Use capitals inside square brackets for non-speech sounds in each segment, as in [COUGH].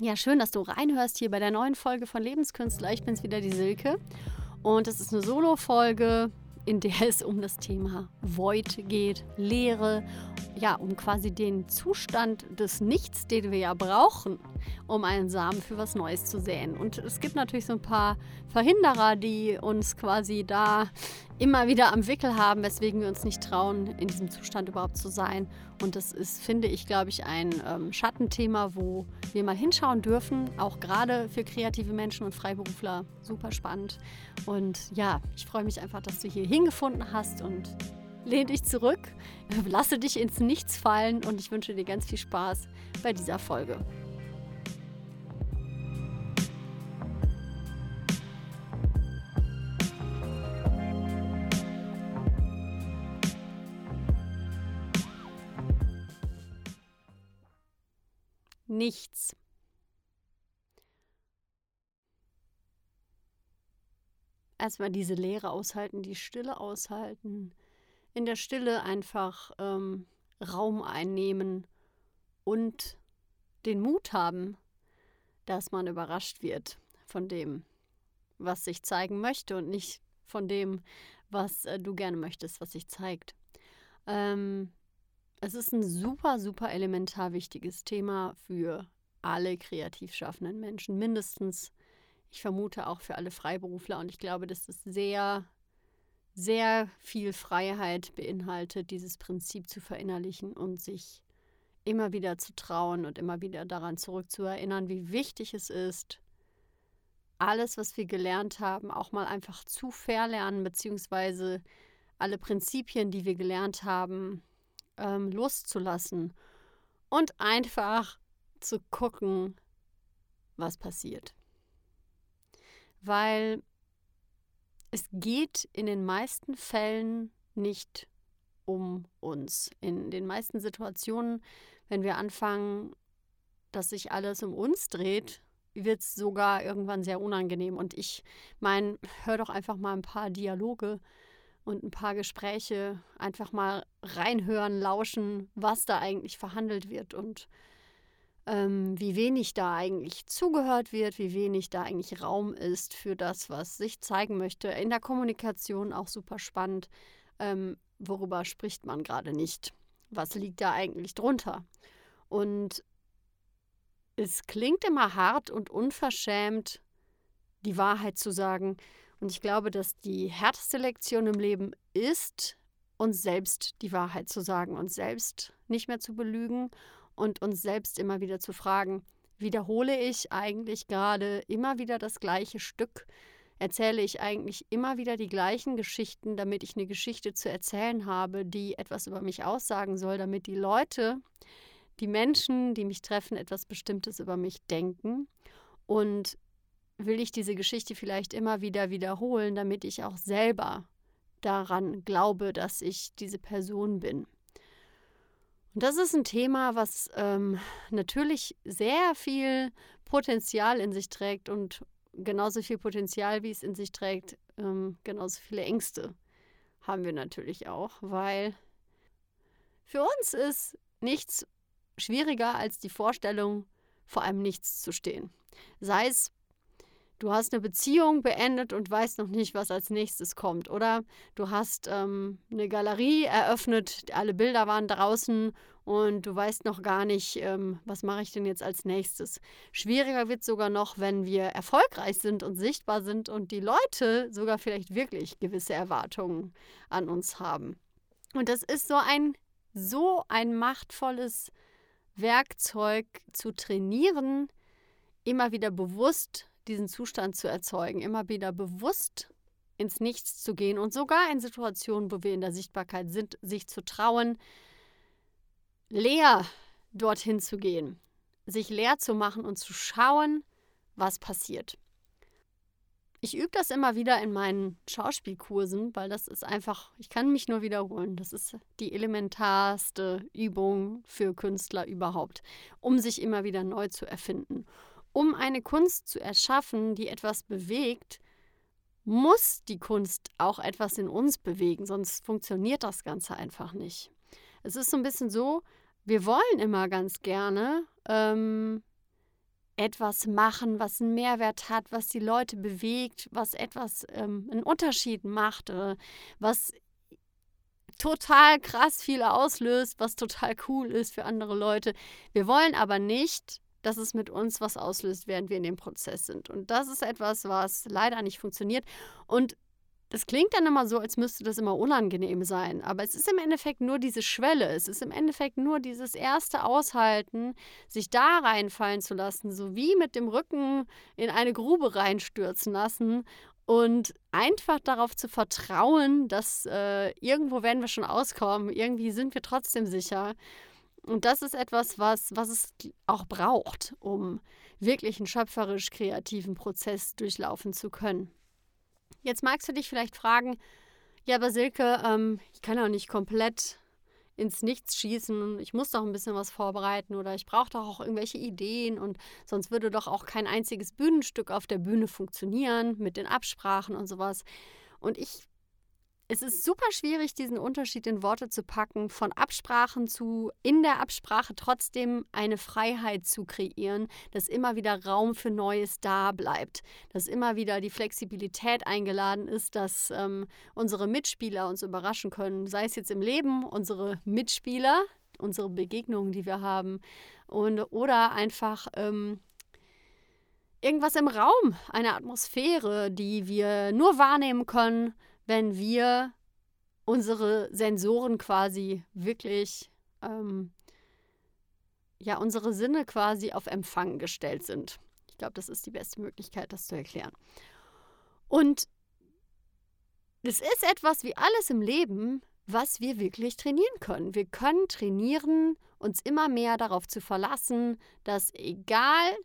Ja, schön, dass du reinhörst hier bei der neuen Folge von Lebenskünstler. Ich bin's wieder, die Silke. Und es ist eine Solo-Folge, in der es um das Thema Void geht, Leere, ja, um quasi den Zustand des Nichts, den wir ja brauchen, um einen Samen für was Neues zu säen. Und es gibt natürlich so ein paar Verhinderer, die uns quasi da immer wieder am Wickel haben, weswegen wir uns nicht trauen, in diesem Zustand überhaupt zu sein. Und das ist, finde ich, glaube ich, ein ähm, Schattenthema, wo wir mal hinschauen dürfen, auch gerade für kreative Menschen und Freiberufler. Super spannend. Und ja, ich freue mich einfach, dass du hier hingefunden hast und lehn dich zurück, [LAUGHS] lasse dich ins Nichts fallen und ich wünsche dir ganz viel Spaß bei dieser Folge. Nichts. Erstmal diese Leere aushalten, die Stille aushalten, in der Stille einfach ähm, Raum einnehmen und den Mut haben, dass man überrascht wird von dem, was sich zeigen möchte und nicht von dem, was äh, du gerne möchtest, was sich zeigt. Ähm, es ist ein super, super elementar wichtiges Thema für alle kreativ schaffenden Menschen, mindestens. Ich vermute auch für alle Freiberufler und ich glaube, dass es sehr sehr viel Freiheit beinhaltet, dieses Prinzip zu verinnerlichen und sich immer wieder zu trauen und immer wieder daran zurückzuerinnern, wie wichtig es ist, alles, was wir gelernt haben, auch mal einfach zu verlernen, beziehungsweise alle Prinzipien, die wir gelernt haben, ähm, loszulassen und einfach zu gucken, was passiert. Weil es geht in den meisten Fällen nicht um uns. In den meisten Situationen, wenn wir anfangen, dass sich alles um uns dreht, wird es sogar irgendwann sehr unangenehm. Und ich meine, hör doch einfach mal ein paar Dialoge und ein paar Gespräche, einfach mal reinhören, lauschen, was da eigentlich verhandelt wird und ähm, wie wenig da eigentlich zugehört wird, wie wenig da eigentlich Raum ist für das, was sich zeigen möchte. In der Kommunikation auch super spannend. Ähm, worüber spricht man gerade nicht? Was liegt da eigentlich drunter? Und es klingt immer hart und unverschämt, die Wahrheit zu sagen. Und ich glaube, dass die härteste Lektion im Leben ist, uns selbst die Wahrheit zu sagen, uns selbst nicht mehr zu belügen und uns selbst immer wieder zu fragen, wiederhole ich eigentlich gerade immer wieder das gleiche Stück? Erzähle ich eigentlich immer wieder die gleichen Geschichten, damit ich eine Geschichte zu erzählen habe, die etwas über mich aussagen soll, damit die Leute, die Menschen, die mich treffen, etwas Bestimmtes über mich denken? Und will ich diese Geschichte vielleicht immer wieder wiederholen, damit ich auch selber daran glaube, dass ich diese Person bin? Und das ist ein Thema, was ähm, natürlich sehr viel Potenzial in sich trägt und genauso viel Potenzial, wie es in sich trägt, ähm, genauso viele Ängste haben wir natürlich auch, weil für uns ist nichts schwieriger als die Vorstellung, vor einem Nichts zu stehen. Sei es du hast eine Beziehung beendet und weißt noch nicht, was als nächstes kommt. Oder du hast ähm, eine Galerie eröffnet, alle Bilder waren draußen und du weißt noch gar nicht, ähm, was mache ich denn jetzt als nächstes. Schwieriger wird sogar noch, wenn wir erfolgreich sind und sichtbar sind und die Leute sogar vielleicht wirklich gewisse Erwartungen an uns haben. Und das ist so ein, so ein machtvolles Werkzeug zu trainieren, immer wieder bewusst diesen Zustand zu erzeugen, immer wieder bewusst ins Nichts zu gehen und sogar in Situationen, wo wir in der Sichtbarkeit sind, sich zu trauen, leer dorthin zu gehen, sich leer zu machen und zu schauen, was passiert. Ich übe das immer wieder in meinen Schauspielkursen, weil das ist einfach, ich kann mich nur wiederholen, das ist die elementarste Übung für Künstler überhaupt, um sich immer wieder neu zu erfinden um eine Kunst zu erschaffen, die etwas bewegt, muss die Kunst auch etwas in uns bewegen, sonst funktioniert das Ganze einfach nicht. Es ist so ein bisschen so, wir wollen immer ganz gerne ähm, etwas machen, was einen Mehrwert hat, was die Leute bewegt, was etwas ähm, einen Unterschied macht, äh, was total krass viel auslöst, was total cool ist für andere Leute. Wir wollen aber nicht, dass es mit uns was auslöst, während wir in dem Prozess sind. Und das ist etwas, was leider nicht funktioniert. Und das klingt dann immer so, als müsste das immer unangenehm sein, aber es ist im Endeffekt nur diese Schwelle, es ist im Endeffekt nur dieses erste Aushalten, sich da reinfallen zu lassen, so wie mit dem Rücken in eine Grube reinstürzen lassen und einfach darauf zu vertrauen, dass äh, irgendwo werden wir schon auskommen, irgendwie sind wir trotzdem sicher. Und das ist etwas, was, was es auch braucht, um wirklich einen schöpferisch kreativen Prozess durchlaufen zu können. Jetzt magst du dich vielleicht fragen, ja, aber Silke, ähm, ich kann ja nicht komplett ins Nichts schießen. Ich muss doch ein bisschen was vorbereiten oder ich brauche doch auch irgendwelche Ideen und sonst würde doch auch kein einziges Bühnenstück auf der Bühne funktionieren mit den Absprachen und sowas. Und ich es ist super schwierig, diesen Unterschied in Worte zu packen, von Absprachen zu in der Absprache trotzdem eine Freiheit zu kreieren, dass immer wieder Raum für Neues da bleibt, dass immer wieder die Flexibilität eingeladen ist, dass ähm, unsere Mitspieler uns überraschen können, sei es jetzt im Leben, unsere Mitspieler, unsere Begegnungen, die wir haben, und, oder einfach ähm, irgendwas im Raum, eine Atmosphäre, die wir nur wahrnehmen können wenn wir unsere Sensoren quasi wirklich, ähm, ja, unsere Sinne quasi auf Empfang gestellt sind. Ich glaube, das ist die beste Möglichkeit, das zu erklären. Und es ist etwas wie alles im Leben, was wir wirklich trainieren können. Wir können trainieren, uns immer mehr darauf zu verlassen, dass egal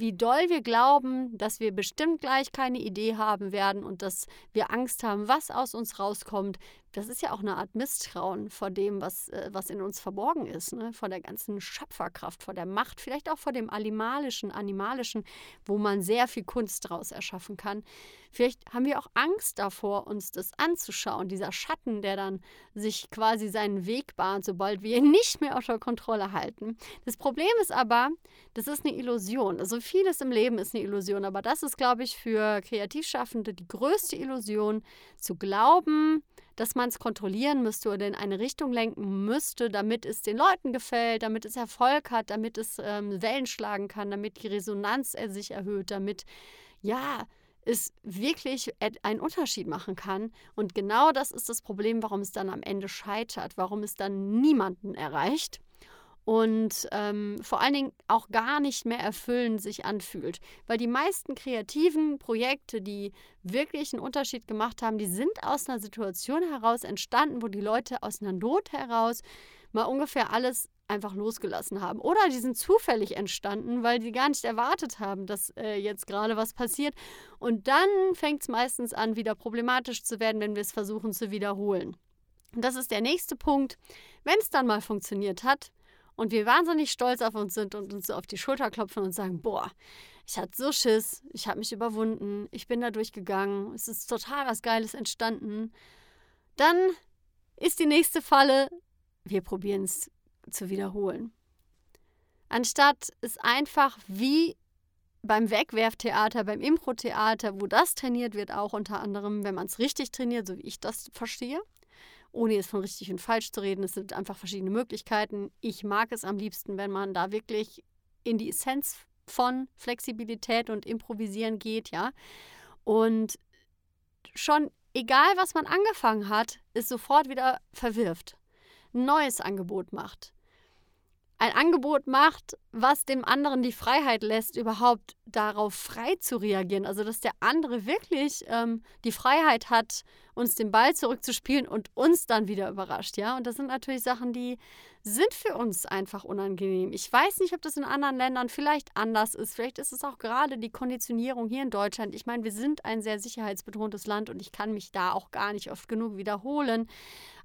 wie doll wir glauben, dass wir bestimmt gleich keine Idee haben werden und dass wir Angst haben, was aus uns rauskommt, das ist ja auch eine Art Misstrauen vor dem, was, äh, was in uns verborgen ist, ne? vor der ganzen Schöpferkraft, vor der Macht, vielleicht auch vor dem animalischen, animalischen, wo man sehr viel Kunst daraus erschaffen kann. Vielleicht haben wir auch Angst davor, uns das anzuschauen, dieser Schatten, der dann sich quasi seinen Weg bahnt, sobald wir ihn [LAUGHS] nicht mehr unter Kontrolle halten. Das Problem ist aber, das ist eine Illusion. Also vieles im Leben ist eine Illusion, aber das ist, glaube ich, für Kreativschaffende die größte Illusion, zu glauben, dass man es kontrollieren müsste oder in eine Richtung lenken müsste, damit es den Leuten gefällt, damit es Erfolg hat, damit es ähm, Wellen schlagen kann, damit die Resonanz äh, sich erhöht, damit ja es wirklich einen Unterschied machen kann. Und genau das ist das Problem, warum es dann am Ende scheitert, warum es dann niemanden erreicht und ähm, vor allen Dingen auch gar nicht mehr erfüllend sich anfühlt. Weil die meisten kreativen Projekte, die wirklich einen Unterschied gemacht haben, die sind aus einer Situation heraus entstanden, wo die Leute aus einer Not heraus mal ungefähr alles einfach losgelassen haben. Oder die sind zufällig entstanden, weil die gar nicht erwartet haben, dass äh, jetzt gerade was passiert. Und dann fängt es meistens an, wieder problematisch zu werden, wenn wir es versuchen zu wiederholen. Und das ist der nächste Punkt. Wenn es dann mal funktioniert hat, und wir wahnsinnig stolz auf uns sind und uns so auf die Schulter klopfen und sagen, boah, ich hatte so Schiss, ich habe mich überwunden, ich bin da durchgegangen, es ist total was Geiles entstanden, dann ist die nächste Falle, wir probieren es zu wiederholen. Anstatt es einfach wie beim Wegwerftheater, beim Impro-Theater, wo das trainiert wird, auch unter anderem, wenn man es richtig trainiert, so wie ich das verstehe, ohne jetzt von richtig und falsch zu reden. Es sind einfach verschiedene Möglichkeiten. Ich mag es am liebsten, wenn man da wirklich in die Essenz von Flexibilität und Improvisieren geht, ja. Und schon egal, was man angefangen hat, ist sofort wieder verwirft. Ein neues Angebot macht. Ein Angebot macht, was dem anderen die Freiheit lässt, überhaupt darauf frei zu reagieren. Also, dass der andere wirklich ähm, die Freiheit hat, uns den Ball zurückzuspielen und uns dann wieder überrascht. Ja, und das sind natürlich Sachen, die sind für uns einfach unangenehm. Ich weiß nicht, ob das in anderen Ländern vielleicht anders ist. Vielleicht ist es auch gerade die Konditionierung hier in Deutschland. Ich meine, wir sind ein sehr sicherheitsbetontes Land und ich kann mich da auch gar nicht oft genug wiederholen.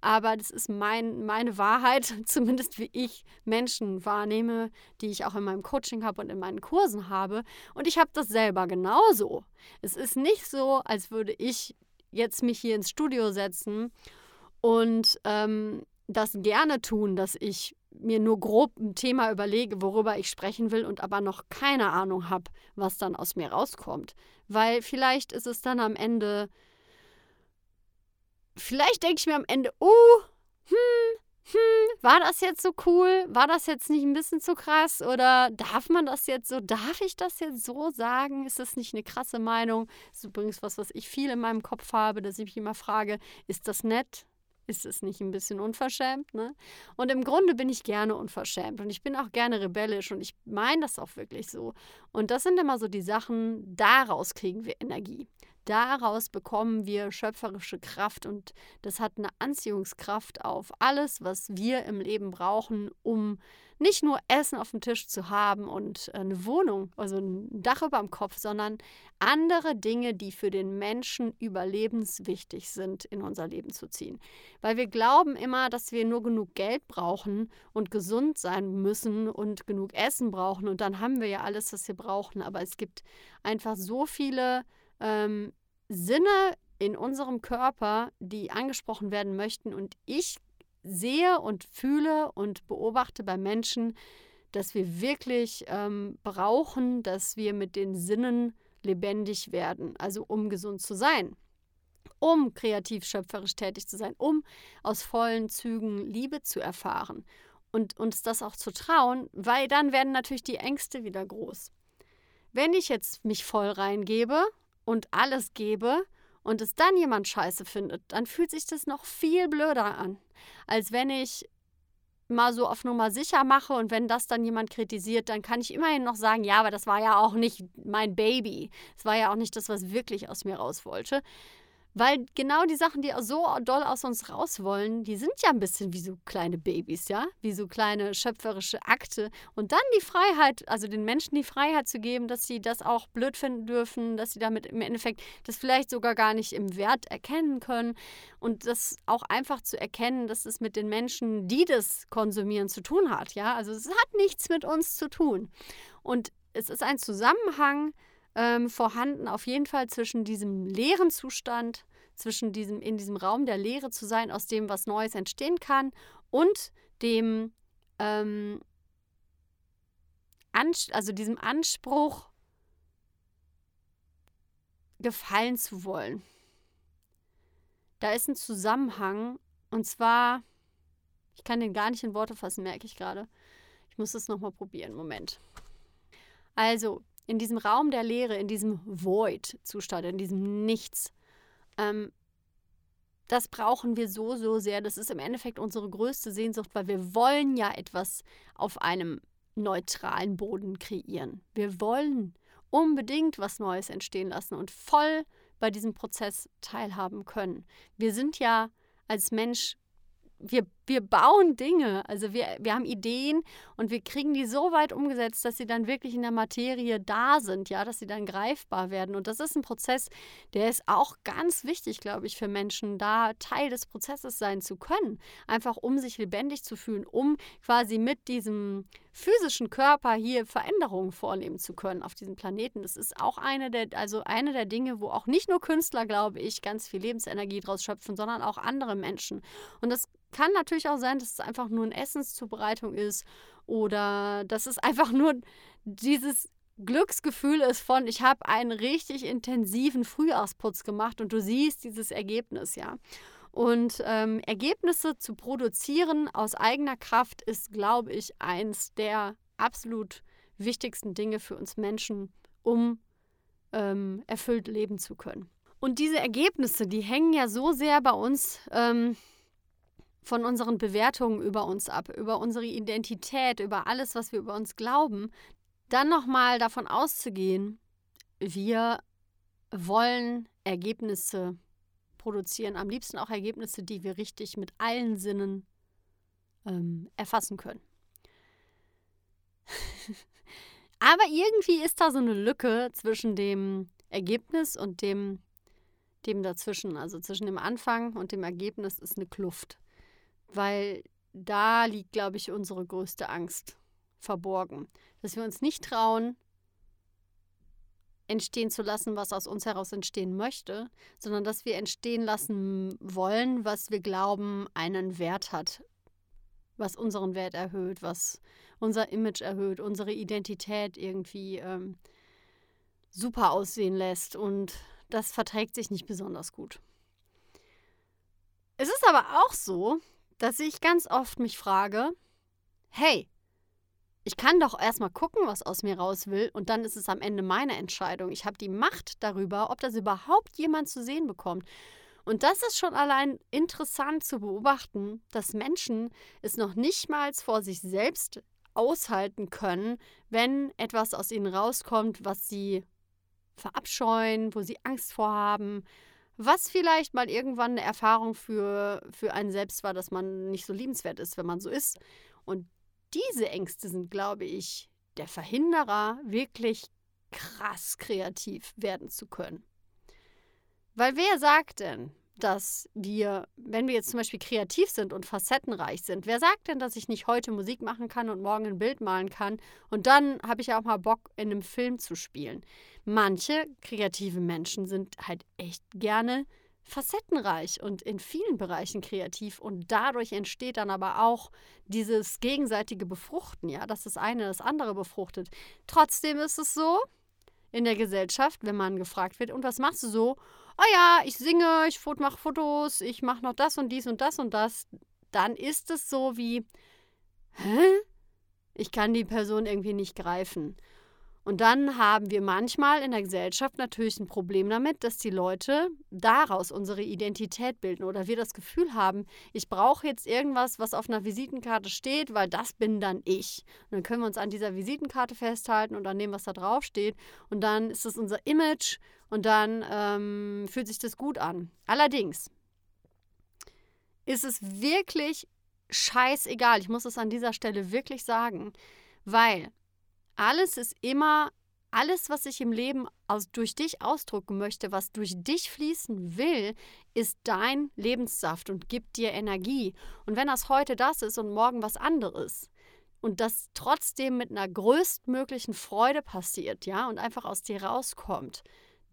Aber das ist mein, meine Wahrheit, [LAUGHS] zumindest wie ich Menschen wahrnehme, die ich auch in meinem Coaching habe und in meinen Kursen habe. Und ich habe das selber genauso. Es ist nicht so, als würde ich jetzt mich hier ins Studio setzen und ähm, das gerne tun, dass ich mir nur grob ein Thema überlege, worüber ich sprechen will und aber noch keine Ahnung habe, was dann aus mir rauskommt. Weil vielleicht ist es dann am Ende, vielleicht denke ich mir am Ende, uh, hm, hm, war das jetzt so cool? War das jetzt nicht ein bisschen zu krass? Oder darf man das jetzt so? Darf ich das jetzt so sagen? Ist das nicht eine krasse Meinung? Das ist übrigens was, was ich viel in meinem Kopf habe, dass ich mich immer frage, ist das nett? Ist es nicht ein bisschen unverschämt? Ne? Und im Grunde bin ich gerne unverschämt und ich bin auch gerne rebellisch und ich meine das auch wirklich so. Und das sind immer so die Sachen, daraus kriegen wir Energie. Daraus bekommen wir schöpferische Kraft und das hat eine Anziehungskraft auf alles, was wir im Leben brauchen, um nicht nur Essen auf dem Tisch zu haben und eine Wohnung, also ein Dach über dem Kopf, sondern andere Dinge, die für den Menschen überlebenswichtig sind, in unser Leben zu ziehen. Weil wir glauben immer, dass wir nur genug Geld brauchen und gesund sein müssen und genug Essen brauchen und dann haben wir ja alles, was wir brauchen. Aber es gibt einfach so viele ähm, Sinne in unserem Körper, die angesprochen werden möchten. Und ich sehe und fühle und beobachte bei Menschen, dass wir wirklich ähm, brauchen, dass wir mit den Sinnen lebendig werden, also um gesund zu sein, um kreativ schöpferisch tätig zu sein, um aus vollen Zügen Liebe zu erfahren und uns das auch zu trauen, weil dann werden natürlich die Ängste wieder groß. Wenn ich jetzt mich voll reingebe und alles gebe und es dann jemand scheiße findet, dann fühlt sich das noch viel blöder an, als wenn ich mal so auf Nummer sicher mache und wenn das dann jemand kritisiert, dann kann ich immerhin noch sagen, ja, aber das war ja auch nicht mein Baby. Es war ja auch nicht das, was wirklich aus mir raus wollte. Weil genau die Sachen, die so doll aus uns raus wollen, die sind ja ein bisschen wie so kleine Babys, ja? Wie so kleine schöpferische Akte. Und dann die Freiheit, also den Menschen die Freiheit zu geben, dass sie das auch blöd finden dürfen, dass sie damit im Endeffekt das vielleicht sogar gar nicht im Wert erkennen können. Und das auch einfach zu erkennen, dass es mit den Menschen, die das konsumieren, zu tun hat, ja? Also es hat nichts mit uns zu tun. Und es ist ein Zusammenhang ähm, vorhanden, auf jeden Fall zwischen diesem leeren Zustand, zwischen diesem, in diesem Raum der Leere zu sein, aus dem was Neues entstehen kann, und dem, ähm, also diesem Anspruch, gefallen zu wollen. Da ist ein Zusammenhang, und zwar, ich kann den gar nicht in Worte fassen, merke ich gerade. Ich muss das nochmal probieren. Moment. Also, in diesem Raum der Leere, in diesem Void-Zustand, in diesem Nichts. Ähm, das brauchen wir so, so sehr. Das ist im Endeffekt unsere größte Sehnsucht, weil wir wollen ja etwas auf einem neutralen Boden kreieren. Wir wollen unbedingt was Neues entstehen lassen und voll bei diesem Prozess teilhaben können. Wir sind ja als Mensch wir, wir bauen Dinge, also wir, wir haben Ideen und wir kriegen die so weit umgesetzt, dass sie dann wirklich in der Materie da sind, ja, dass sie dann greifbar werden. Und das ist ein Prozess, der ist auch ganz wichtig, glaube ich, für Menschen, da Teil des Prozesses sein zu können. Einfach um sich lebendig zu fühlen, um quasi mit diesem physischen Körper hier Veränderungen vornehmen zu können auf diesem Planeten. Das ist auch eine der, also eine der Dinge, wo auch nicht nur Künstler, glaube ich, ganz viel Lebensenergie draus schöpfen, sondern auch andere Menschen. Und das kann natürlich auch sein, dass es einfach nur eine Essenszubereitung ist oder dass es einfach nur dieses Glücksgefühl ist von, ich habe einen richtig intensiven Frühjahrsputz gemacht und du siehst dieses Ergebnis, ja. Und ähm, Ergebnisse zu produzieren aus eigener Kraft ist, glaube ich, eins der absolut wichtigsten Dinge für uns Menschen, um ähm, erfüllt leben zu können. Und diese Ergebnisse, die hängen ja so sehr bei uns ähm, von unseren Bewertungen über uns ab, über unsere Identität, über alles, was wir über uns glauben, dann nochmal davon auszugehen, wir wollen Ergebnisse produzieren, am liebsten auch Ergebnisse, die wir richtig mit allen Sinnen ähm, erfassen können. [LAUGHS] Aber irgendwie ist da so eine Lücke zwischen dem Ergebnis und dem, dem dazwischen. Also zwischen dem Anfang und dem Ergebnis ist eine Kluft weil da liegt, glaube ich, unsere größte Angst verborgen. Dass wir uns nicht trauen, entstehen zu lassen, was aus uns heraus entstehen möchte, sondern dass wir entstehen lassen wollen, was wir glauben, einen Wert hat. was unseren Wert erhöht, was unser Image erhöht, unsere Identität irgendwie ähm, super aussehen lässt. Und das verträgt sich nicht besonders gut. Es ist aber auch so, dass ich ganz oft mich frage, hey, ich kann doch erstmal gucken, was aus mir raus will, und dann ist es am Ende meine Entscheidung. Ich habe die Macht darüber, ob das überhaupt jemand zu sehen bekommt. Und das ist schon allein interessant zu beobachten, dass Menschen es noch nicht mal vor sich selbst aushalten können, wenn etwas aus ihnen rauskommt, was sie verabscheuen, wo sie Angst vorhaben, was vielleicht mal irgendwann eine Erfahrung für, für einen selbst war, dass man nicht so liebenswert ist, wenn man so ist. Und diese Ängste sind, glaube ich, der Verhinderer, wirklich krass kreativ werden zu können. Weil wer sagt denn, dass wir, wenn wir jetzt zum Beispiel kreativ sind und facettenreich sind, wer sagt denn, dass ich nicht heute Musik machen kann und morgen ein Bild malen kann und dann habe ich auch mal Bock, in einem Film zu spielen? Manche kreative Menschen sind halt echt gerne facettenreich und in vielen Bereichen kreativ und dadurch entsteht dann aber auch dieses gegenseitige Befruchten, ja, dass das eine das andere befruchtet. Trotzdem ist es so in der Gesellschaft, wenn man gefragt wird, und was machst du so? Oh ja, ich singe, ich mache Fotos, ich mache noch das und dies und das und das, dann ist es so wie, hä? Ich kann die Person irgendwie nicht greifen. Und dann haben wir manchmal in der Gesellschaft natürlich ein Problem damit, dass die Leute daraus unsere Identität bilden oder wir das Gefühl haben, ich brauche jetzt irgendwas, was auf einer Visitenkarte steht, weil das bin dann ich. Und dann können wir uns an dieser Visitenkarte festhalten und an dem, was da drauf steht. Und dann ist es unser Image und dann ähm, fühlt sich das gut an. Allerdings ist es wirklich scheißegal. Ich muss es an dieser Stelle wirklich sagen, weil alles ist immer, alles, was ich im Leben aus, durch dich ausdrücken möchte, was durch dich fließen will, ist dein Lebenssaft und gibt dir Energie. Und wenn das heute das ist und morgen was anderes, und das trotzdem mit einer größtmöglichen Freude passiert, ja, und einfach aus dir rauskommt,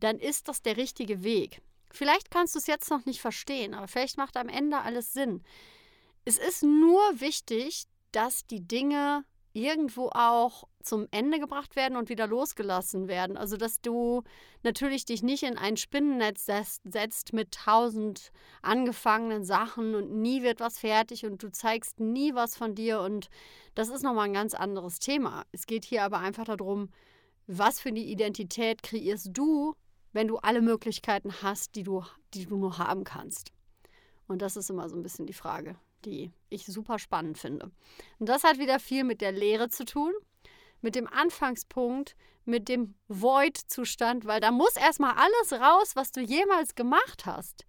dann ist das der richtige Weg. Vielleicht kannst du es jetzt noch nicht verstehen, aber vielleicht macht am Ende alles Sinn. Es ist nur wichtig, dass die Dinge irgendwo auch zum Ende gebracht werden und wieder losgelassen werden. Also, dass du natürlich dich nicht in ein Spinnennetz setzt mit tausend angefangenen Sachen und nie wird was fertig und du zeigst nie was von dir und das ist nochmal ein ganz anderes Thema. Es geht hier aber einfach darum, was für eine Identität kreierst du, wenn du alle Möglichkeiten hast, die du, die du nur haben kannst. Und das ist immer so ein bisschen die Frage, die ich super spannend finde. Und das hat wieder viel mit der Lehre zu tun, mit dem Anfangspunkt, mit dem Void-Zustand, weil da muss erstmal alles raus, was du jemals gemacht hast.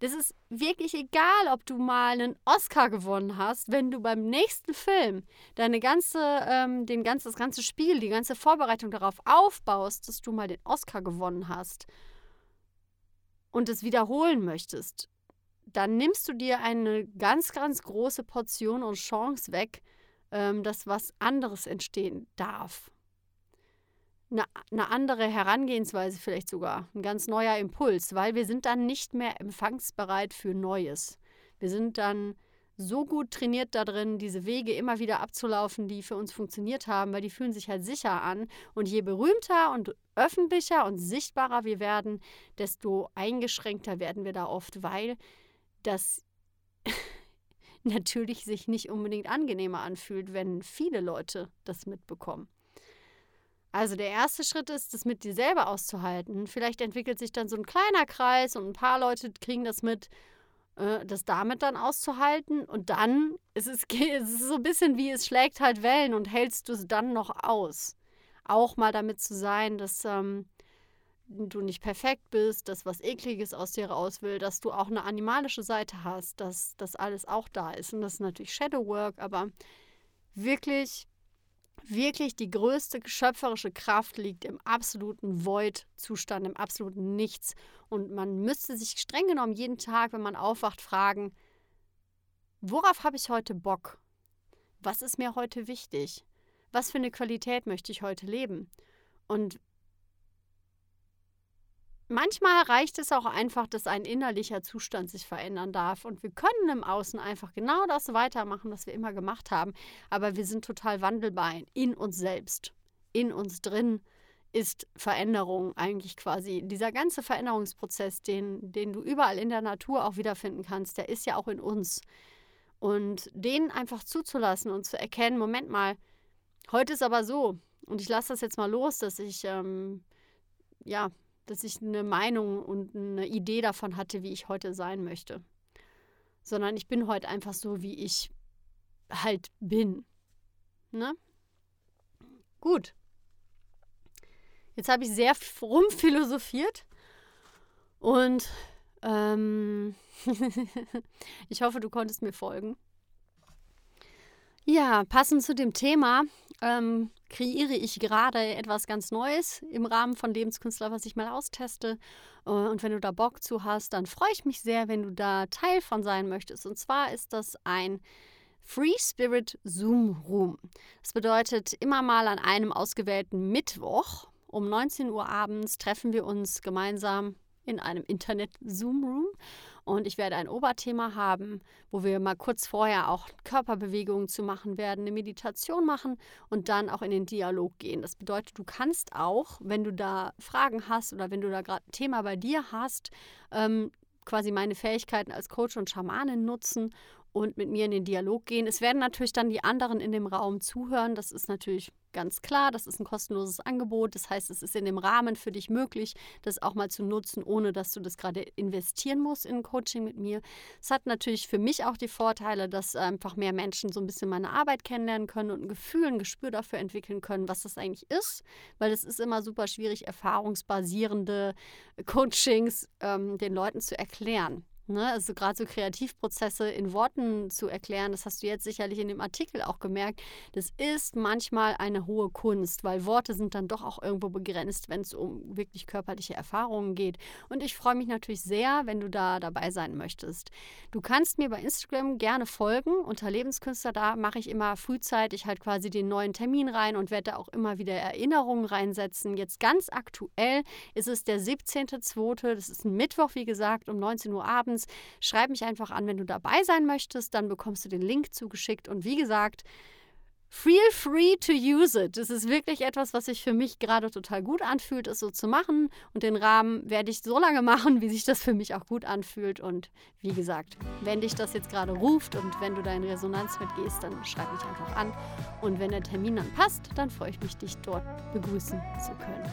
Das ist wirklich egal, ob du mal einen Oscar gewonnen hast, wenn du beim nächsten Film deine ganze, ähm, den ganze, das ganze Spiel, die ganze Vorbereitung darauf aufbaust, dass du mal den Oscar gewonnen hast und es wiederholen möchtest dann nimmst du dir eine ganz, ganz große Portion und Chance weg, ähm, dass was anderes entstehen darf. Eine, eine andere Herangehensweise vielleicht sogar, ein ganz neuer Impuls, weil wir sind dann nicht mehr empfangsbereit für Neues. Wir sind dann so gut trainiert da drin, diese Wege immer wieder abzulaufen, die für uns funktioniert haben, weil die fühlen sich halt sicher an. Und je berühmter und öffentlicher und sichtbarer wir werden, desto eingeschränkter werden wir da oft, weil das [LAUGHS] natürlich sich nicht unbedingt angenehmer anfühlt, wenn viele Leute das mitbekommen. Also der erste Schritt ist, das mit dir selber auszuhalten. Vielleicht entwickelt sich dann so ein kleiner Kreis und ein paar Leute kriegen das mit, äh, das damit dann auszuhalten. Und dann ist es, [LAUGHS] es ist so ein bisschen wie es schlägt halt Wellen und hältst du es dann noch aus. Auch mal damit zu sein, dass ähm, du nicht perfekt bist, dass was Ekliges aus dir raus will, dass du auch eine animalische Seite hast, dass das alles auch da ist. Und das ist natürlich Shadow Work, aber wirklich, wirklich die größte schöpferische Kraft liegt im absoluten Void-Zustand, im absoluten Nichts. Und man müsste sich streng genommen jeden Tag, wenn man aufwacht, fragen, worauf habe ich heute Bock? Was ist mir heute wichtig? Was für eine Qualität möchte ich heute leben? Und manchmal reicht es auch einfach, dass ein innerlicher Zustand sich verändern darf. Und wir können im Außen einfach genau das weitermachen, was wir immer gemacht haben. Aber wir sind total wandelbar in uns selbst, in uns drin ist Veränderung eigentlich quasi. Dieser ganze Veränderungsprozess, den, den du überall in der Natur auch wiederfinden kannst, der ist ja auch in uns. Und den einfach zuzulassen und zu erkennen, Moment mal, heute ist aber so, und ich lasse das jetzt mal los, dass ich, ähm, ja, dass ich eine Meinung und eine Idee davon hatte, wie ich heute sein möchte. Sondern ich bin heute einfach so, wie ich halt bin. Ne? Gut. Jetzt habe ich sehr rumphilosophiert und ähm, [LAUGHS] ich hoffe, du konntest mir folgen. Ja, passend zu dem Thema ähm, kreiere ich gerade etwas ganz Neues im Rahmen von Lebenskünstler, was ich mal austeste. Äh, und wenn du da Bock zu hast, dann freue ich mich sehr, wenn du da Teil von sein möchtest. Und zwar ist das ein Free Spirit Zoom Room. Das bedeutet, immer mal an einem ausgewählten Mittwoch um 19 Uhr abends treffen wir uns gemeinsam in einem Internet-Zoom-Room und ich werde ein Oberthema haben, wo wir mal kurz vorher auch Körperbewegungen zu machen werden, eine Meditation machen und dann auch in den Dialog gehen. Das bedeutet, du kannst auch, wenn du da Fragen hast oder wenn du da gerade ein Thema bei dir hast, ähm, quasi meine Fähigkeiten als Coach und Schamanin nutzen und mit mir in den Dialog gehen. Es werden natürlich dann die anderen in dem Raum zuhören. Das ist natürlich ganz klar, das ist ein kostenloses Angebot. Das heißt, es ist in dem Rahmen für dich möglich, das auch mal zu nutzen, ohne dass du das gerade investieren musst in Coaching mit mir. Es hat natürlich für mich auch die Vorteile, dass einfach mehr Menschen so ein bisschen meine Arbeit kennenlernen können und ein Gefühl, ein Gespür dafür entwickeln können, was das eigentlich ist, weil es ist immer super schwierig, erfahrungsbasierende Coachings ähm, den Leuten zu erklären. Ne, also gerade so Kreativprozesse in Worten zu erklären, das hast du jetzt sicherlich in dem Artikel auch gemerkt, das ist manchmal eine hohe Kunst, weil Worte sind dann doch auch irgendwo begrenzt, wenn es um wirklich körperliche Erfahrungen geht. Und ich freue mich natürlich sehr, wenn du da dabei sein möchtest. Du kannst mir bei Instagram gerne folgen unter Lebenskünstler, da mache ich immer frühzeitig halt quasi den neuen Termin rein und werde da auch immer wieder Erinnerungen reinsetzen. Jetzt ganz aktuell ist es der 17.02., das ist ein Mittwoch, wie gesagt, um 19 Uhr abends uns. Schreib mich einfach an, wenn du dabei sein möchtest. Dann bekommst du den Link zugeschickt. Und wie gesagt, Feel free to use it. Das ist wirklich etwas, was sich für mich gerade total gut anfühlt, es so zu machen. Und den Rahmen werde ich so lange [LAUGHS] machen, wie sich das für mich auch gut anfühlt. Und wie gesagt, wenn dich das jetzt gerade ruft und wenn du da in Resonanz mitgehst, dann schreib mich einfach an. Und wenn der Termin dann passt, dann freue ich mich, dich dort begrüßen zu können.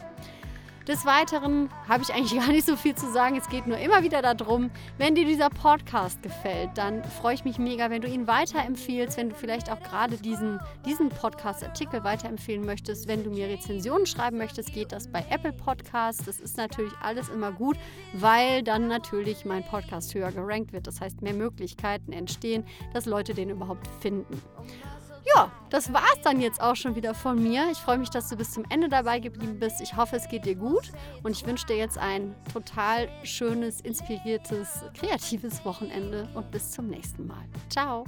Des Weiteren habe ich eigentlich [LAUGHS] gar nicht so viel zu sagen. Es geht nur immer wieder darum, wenn dir dieser Podcast gefällt, dann freue ich mich mega, wenn du ihn weiterempfiehlst, wenn du vielleicht auch gerade diesen, diesen Podcast-Artikel weiterempfehlen möchtest. Wenn du mir Rezensionen schreiben möchtest, geht das bei Apple Podcasts. Das ist natürlich alles immer gut, weil dann natürlich mein Podcast höher gerankt wird. Das heißt, mehr Möglichkeiten entstehen, dass Leute den überhaupt finden. Ja, das war es dann jetzt auch schon wieder von mir. Ich freue mich, dass du bis zum Ende dabei geblieben bist. Ich hoffe, es geht dir gut und ich wünsche dir jetzt ein total schönes, inspiriertes, kreatives Wochenende und bis zum nächsten Mal. Ciao.